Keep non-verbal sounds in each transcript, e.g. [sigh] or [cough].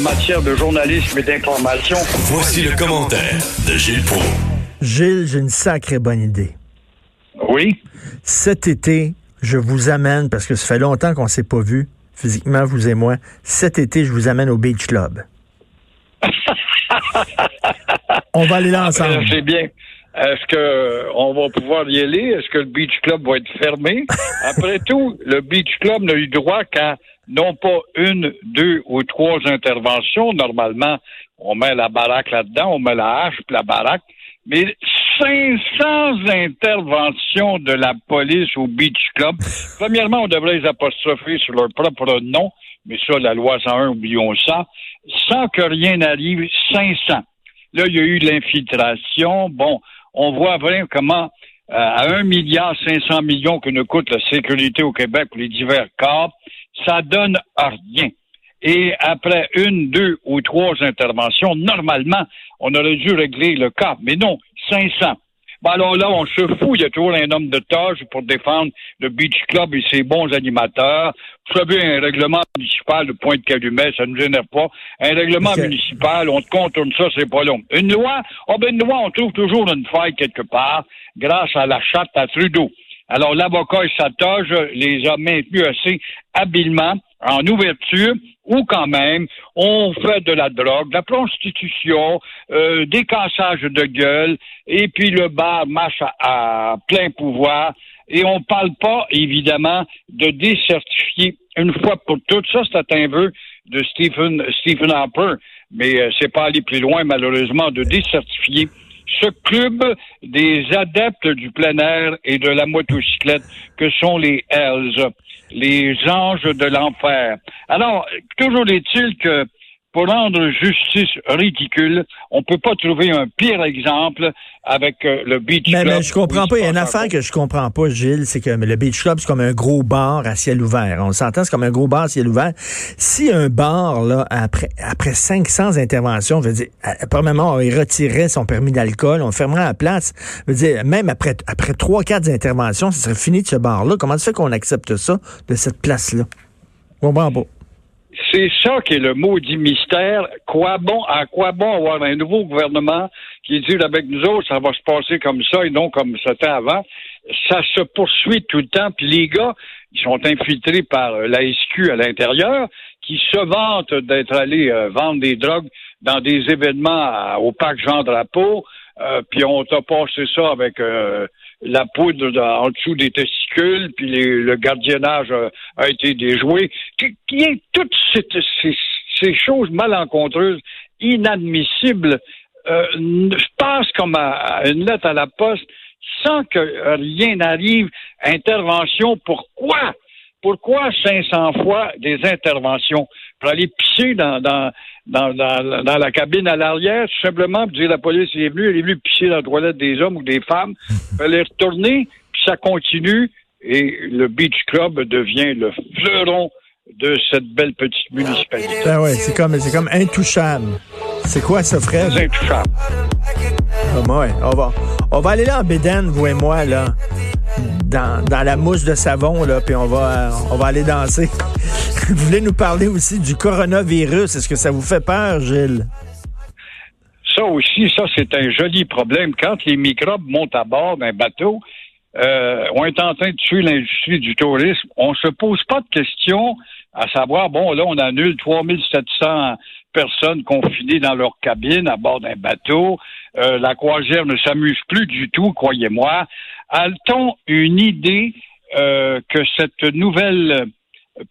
en matière de journalisme et d'information. Voici le commentaire de Gilles Pro. Gilles, j'ai une sacrée bonne idée. Oui? Cet été, je vous amène, parce que ça fait longtemps qu'on ne s'est pas vu, physiquement, vous et moi. Cet été, je vous amène au Beach Club. [laughs] On va aller là ensemble. C'est bien. Est-ce que on va pouvoir y aller? Est-ce que le Beach Club va être fermé? [laughs] Après tout, le Beach Club n'a eu droit qu'à non pas une, deux ou trois interventions. Normalement, on met la baraque là-dedans, on met la hache puis la baraque. Mais 500 interventions de la police au Beach Club. Premièrement, on devrait les apostropher sur leur propre nom, mais ça, la loi 101, oublions ça, sans que rien n'arrive, 500. Là, il y a eu de l'infiltration. Bon, on voit vraiment comment euh, à un milliard 500 millions que nous coûte la sécurité au Québec pour les divers cas, ça donne rien. Et après une, deux ou trois interventions, normalement, on aurait dû régler le cas. Mais non, 500. Ben alors là, on se fout. Il y a toujours un homme de tâche pour défendre le Beach Club et ses bons animateurs. Vous savez, un règlement municipal de Pointe-Calumet, ça ne nous énerve pas. Un règlement municipal, on te contourne ça, c'est pas long. Une loi, oh ben une loi, on trouve toujours une faille quelque part grâce à la chatte à Trudeau. Alors, l'avocat et sa toge les a maintenus assez habilement en ouverture ou quand même on fait de la drogue, de la prostitution, euh, des cassages de gueule et puis le bar marche à, plein pouvoir et on parle pas évidemment de décertifier une fois pour toutes. Ça, c'est un vœu de Stephen, Stephen Harper, mais euh, c'est pas aller plus loin malheureusement de décertifier ce club des adeptes du plein air et de la motocyclette que sont les Hells, les anges de l'enfer. Alors, toujours est-il que pour rendre justice ridicule, on peut pas trouver un pire exemple avec euh, le Beach mais, Club. Mais je comprends pas. Il y a une affaire que je comprends pas, Gilles, c'est que le Beach Club, c'est comme un gros bar à ciel ouvert. On s'entend, c'est comme un gros bar à ciel ouvert. Si un bar, là, après, après 500 interventions, veut dire, premièrement, il retirerait son permis d'alcool, on fermerait la place. Veut dire, même après, après 3-4 interventions, ce serait fini de ce bar-là. Comment ça fait qu'on accepte ça de cette place-là? Je comprends pas. C'est ça qui est le maudit mystère. Quoi bon, à quoi bon avoir un nouveau gouvernement qui dit avec nous autres, ça va se passer comme ça et non comme c'était avant? Ça se poursuit tout le temps. Puis les gars, ils sont infiltrés par euh, la SQ à l'intérieur, qui se vantent d'être allés euh, vendre des drogues dans des événements au parc Jean Drapeau. Euh, puis on t'a passé ça avec la poudre en dessous des testicules, puis le gardiennage a, été déjoué. Qui, est toutes ces, choses malencontreuses, inadmissibles, euh, je passe comme à, une lettre à la poste sans que rien n'arrive. Intervention, pourquoi? Pourquoi 500 fois des interventions? Pour aller pisser dans, dans, dans, dans, la cabine à l'arrière, tout simplement, pour dire la police est venue, elle est venue pisser dans la toilette des hommes ou des femmes. [laughs] Elle est retournée, puis ça continue, et le Beach Club devient le fleuron de cette belle petite municipalité. Ah ouais, c'est comme, c'est comme intouchable. C'est quoi ce frère? Intouchable. Ah, ouais, on va, on va aller là en Bédène, vous et moi, là dans, dans la mousse de savon, là, puis on va, on va aller danser. [laughs] vous voulez nous parler aussi du coronavirus? Est-ce que ça vous fait peur, Gilles? Ça aussi, ça, c'est un joli problème. Quand les microbes montent à bord d'un bateau, euh, on est en train de tuer l'industrie du tourisme. On se pose pas de questions à savoir, bon, là, on annule 3700 personnes confinées dans leur cabine à bord d'un bateau. Euh, la croisière ne s'amuse plus du tout, croyez-moi. A-t-on une idée euh, que cette nouvelle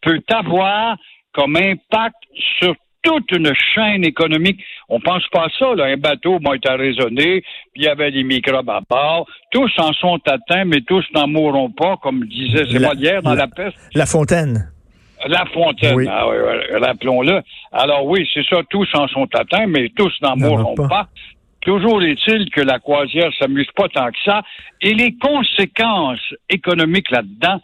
peut avoir comme impact sur toute une chaîne économique? On pense pas à ça, là. Un bateau m'a été raisonné, puis il y avait des microbes à bord. Tous en sont atteints, mais tous n'en mourront pas, comme disait, c'est hier dans la, peste. La Fontaine. La Fontaine, ah rappelons-le. Alors oui, c'est ça, tous en sont atteints, mais tous n'en mourront pas. Toujours est-il que la croisière s'amuse pas tant que ça. Et les conséquences économiques là-dedans,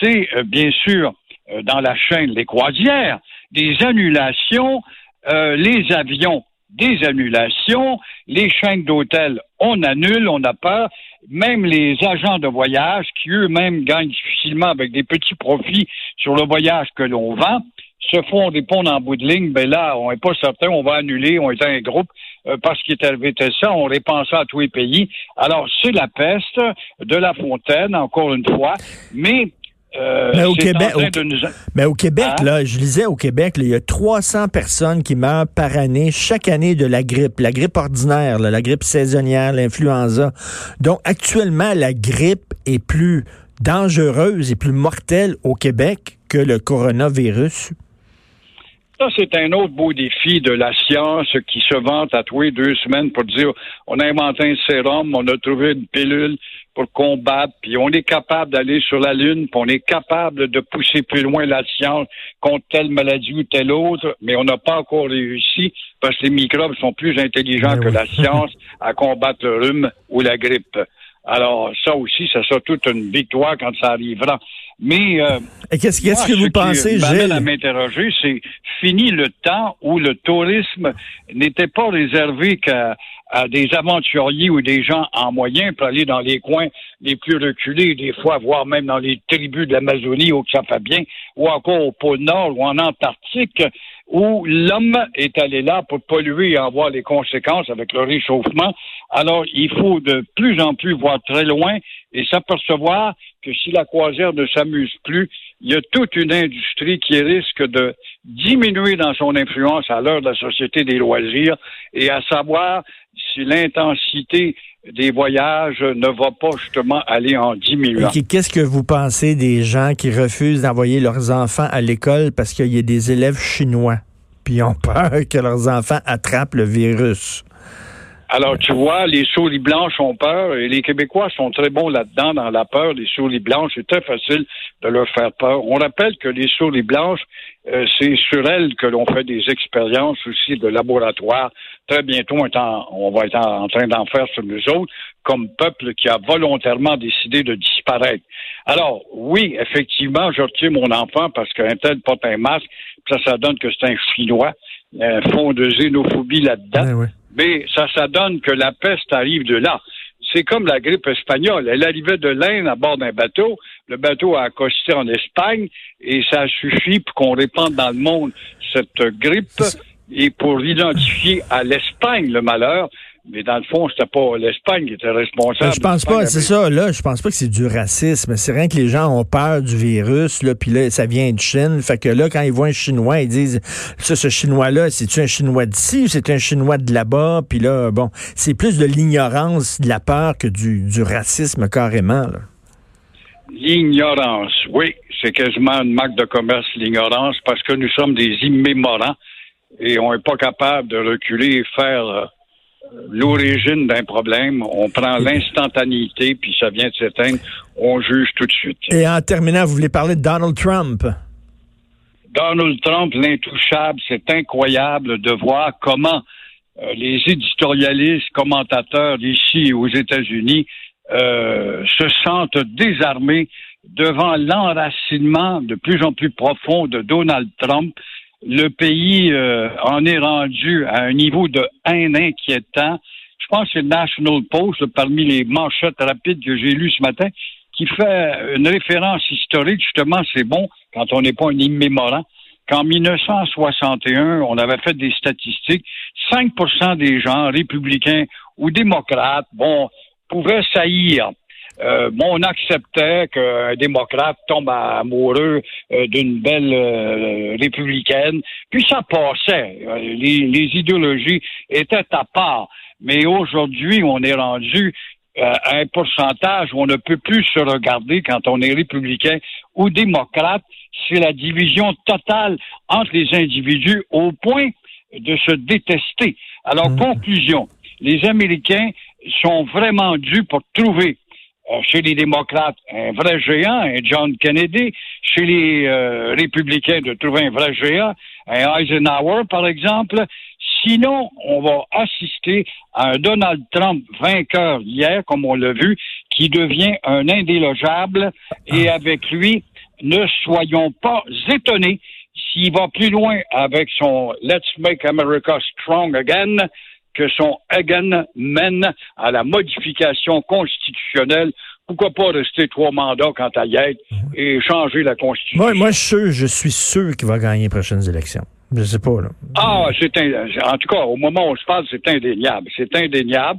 c'est euh, bien sûr euh, dans la chaîne les croisières, des annulations, euh, les avions, des annulations, les chaînes d'hôtels, on annule, on a peur. Même les agents de voyage qui eux-mêmes gagnent difficilement avec des petits profits sur le voyage que l'on vend, se font répondre en bout de ligne, ben là, on n'est pas certain, on va annuler, on est un groupe, euh, parce qu'il est arrivé ça, on ça à tous les pays. Alors, c'est la peste de la fontaine, encore une fois, mais euh, mais, au Québec, mais au Québec, hein? là, je lisais au Québec, il y a 300 personnes qui meurent par année, chaque année de la grippe, la grippe ordinaire, la grippe saisonnière, l'influenza. Donc, actuellement, la grippe est plus dangereuse et plus mortelle au Québec que le coronavirus. Ça, c'est un autre beau défi de la science qui se vante à tous les deux semaines pour dire on a inventé un sérum, on a trouvé une pilule pour combattre, puis on est capable d'aller sur la Lune, puis on est capable de pousser plus loin la science contre telle maladie ou telle autre, mais on n'a pas encore réussi parce que les microbes sont plus intelligents que la science à combattre le rhume ou la grippe. Alors, ça aussi, ça sera toute une victoire quand ça arrivera. Mais euh, qu'est-ce, que vous pensez, Gilles? à m'interroger, c'est fini le temps où le tourisme n'était pas réservé qu'à à des aventuriers ou des gens en moyen pour aller dans les coins les plus reculés, des fois, voire même dans les tribus de l'Amazonie où ça fait bien, ou encore au pôle Nord ou en Antarctique, où l'homme est allé là pour polluer et en voir les conséquences avec le réchauffement. Alors, il faut de plus en plus voir très loin et s'apercevoir que si la croisière ne s'amuse plus, il y a toute une industrie qui risque de diminuer dans son influence à l'heure de la société des loisirs et à savoir si l'intensité des voyages ne va pas justement aller en diminuant. Qu'est-ce que vous pensez des gens qui refusent d'envoyer leurs enfants à l'école parce qu'il y a des élèves chinois, puis ont peur [laughs] que leurs enfants attrapent le virus? Alors, tu vois, les souris blanches ont peur et les Québécois sont très bons là-dedans, dans la peur. Les souris blanches, c'est très facile de leur faire peur. On rappelle que les souris blanches, euh, c'est sur elles que l'on fait des expériences aussi de laboratoire. Très bientôt, on, va être en, train d'en faire sur nous autres, comme peuple qui a volontairement décidé de disparaître. Alors, oui, effectivement, je retire mon enfant parce qu'un tel porte un masque, ça, ça donne que c'est un Chinois. Un fond de xénophobie là-dedans mais ça, ça donne que la peste arrive de là. C'est comme la grippe espagnole. Elle arrivait de l'Inde à bord d'un bateau. Le bateau a accosté en Espagne et ça suffit pour qu'on répande dans le monde cette grippe et pour identifier à l'Espagne le malheur. Mais dans le fond, c'était pas l'Espagne qui était responsable. Je pense pas, c'est ça, là, je pense pas que c'est du racisme. C'est rien que les gens ont peur du virus, là, puis là, ça vient de Chine. Fait que là, quand ils voient un Chinois, ils disent, ça, ce Chinois-là, c'est-tu un Chinois d'ici ou c'est un Chinois de là-bas? Puis là, bon, c'est plus de l'ignorance, de la peur que du, du racisme carrément, là. L'ignorance, oui, c'est quasiment une marque de commerce, l'ignorance, parce que nous sommes des immémorants et on n'est pas capable de reculer et faire euh, l'origine d'un problème, on prend l'instantanéité, puis ça vient de s'éteindre, on juge tout de suite. Et en terminant, vous voulez parler de Donald Trump? Donald Trump, l'intouchable, c'est incroyable de voir comment euh, les éditorialistes, commentateurs d'ici aux États-Unis euh, se sentent désarmés devant l'enracinement de plus en plus profond de Donald Trump le pays euh, en est rendu à un niveau de haine inquiétant. Je pense que c'est le National Post, parmi les manchettes rapides que j'ai lues ce matin, qui fait une référence historique. Justement, c'est bon quand on n'est pas un immémorant. Qu'en 1961, on avait fait des statistiques, 5% des gens, républicains ou démocrates, bon, pouvaient saillir euh, on acceptait qu'un démocrate tombe amoureux euh, d'une belle euh, républicaine, puis ça passait. Les, les, idéologies étaient à part. Mais aujourd'hui, on est rendu à un pourcentage où on ne peut plus se regarder quand on est républicain ou démocrate. C'est la division totale entre les individus au point de se détester. Alors, mmh. conclusion, les Américains sont vraiment dus pour trouver euh, chez les démocrates, un vrai géant, un John Kennedy. Chez les euh, républicains, de trouver un vrai géant, un Eisenhower, par exemple. Sinon, on va assister à un Donald Trump vainqueur hier, comme on l'a vu, qui devient un indélogeable. Et ah. avec lui, ne soyons pas étonnés s'il va plus loin avec son Let's Make America Strong Again que son Hagen mène à la modification constitutionnelle pourquoi pas rester trois mandats quand à y être et changer la Constitution? Moi, moi je, suis sûr, je suis sûr qu'il va gagner les prochaines élections. Je sais pas, là. Ah, c'est en tout cas, au moment où je parle, c'est indéniable. C'est indéniable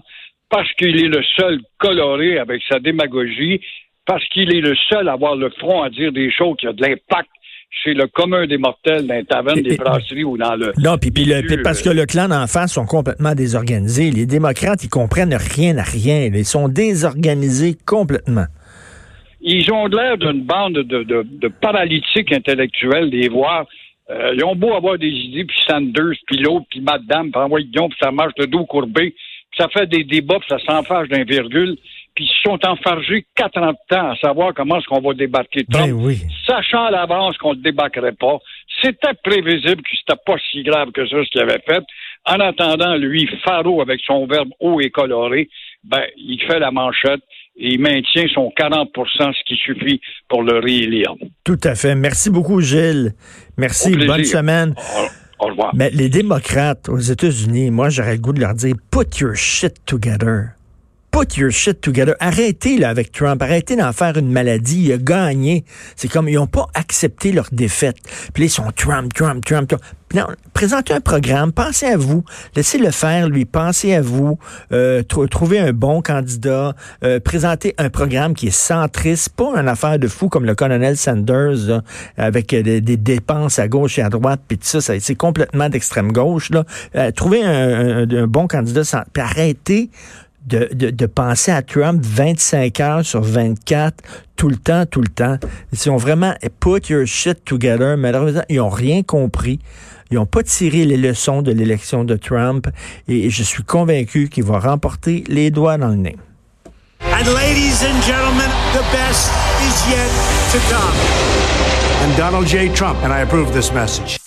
parce qu'il est le seul coloré avec sa démagogie, parce qu'il est le seul à avoir le front à dire des choses qui ont de l'impact chez le commun des mortels dans les tavernes, des brasseries ou dans le... Non, puis, parce que le clan d'en face sont complètement désorganisés. Les démocrates, ils comprennent rien à rien. Ils sont désorganisés complètement. Ils ont l'air d'une bande de, de, paralytiques intellectuels, des voir. Euh, ils ont beau avoir des idées, puis Sanders, puis l'autre, puis Madame, puis envoyer puis ça marche de dos courbé, puis ça fait des débats, puis ça s'enfarge d'un virgule puis ils sont enfargés quatre ans de temps à savoir comment est-ce qu'on va débarquer Trump, ben sachant à l'avance qu'on ne débarquerait pas. C'était prévisible que c'était pas si grave que ça ce qu'il avait fait. En attendant, lui, Faro, avec son verbe haut et coloré, ben, il fait la manchette et il maintient son 40% ce qui suffit pour le réélire. Tout à fait. Merci beaucoup, Gilles. Merci. Bonne semaine. Au revoir. Mais les démocrates aux États-Unis, moi, j'aurais le goût de leur dire put your shit together put your shit together. Arrêtez là avec Trump. Arrêtez d'en faire une maladie. Il a gagné. C'est comme ils n'ont pas accepté leur défaite. Puis ils sont Trump, Trump, Trump, Trump. Non, présentez un programme, pensez à vous, laissez-le faire, lui, pensez à vous, euh, trouvez un bon candidat, euh, présentez un programme qui est centriste, pas une affaire de fou comme le colonel Sanders, avec des, dépenses à gauche et à droite, puis tout ça, c'est complètement d'extrême gauche. Là. Euh, trouvez un, bon candidat, puis arrêtez de, de, penser à Trump 25 heures sur 24, tout le temps, tout le temps. Ils ont vraiment put your shit together. Malheureusement, ils n'ont rien compris. Ils n'ont pas tiré les leçons de l'élection de Trump. Et je suis convaincu qu'il va remporter les doigts dans le nez. And ladies and gentlemen, the best is yet to come. And Donald J. Trump, and I approve this message.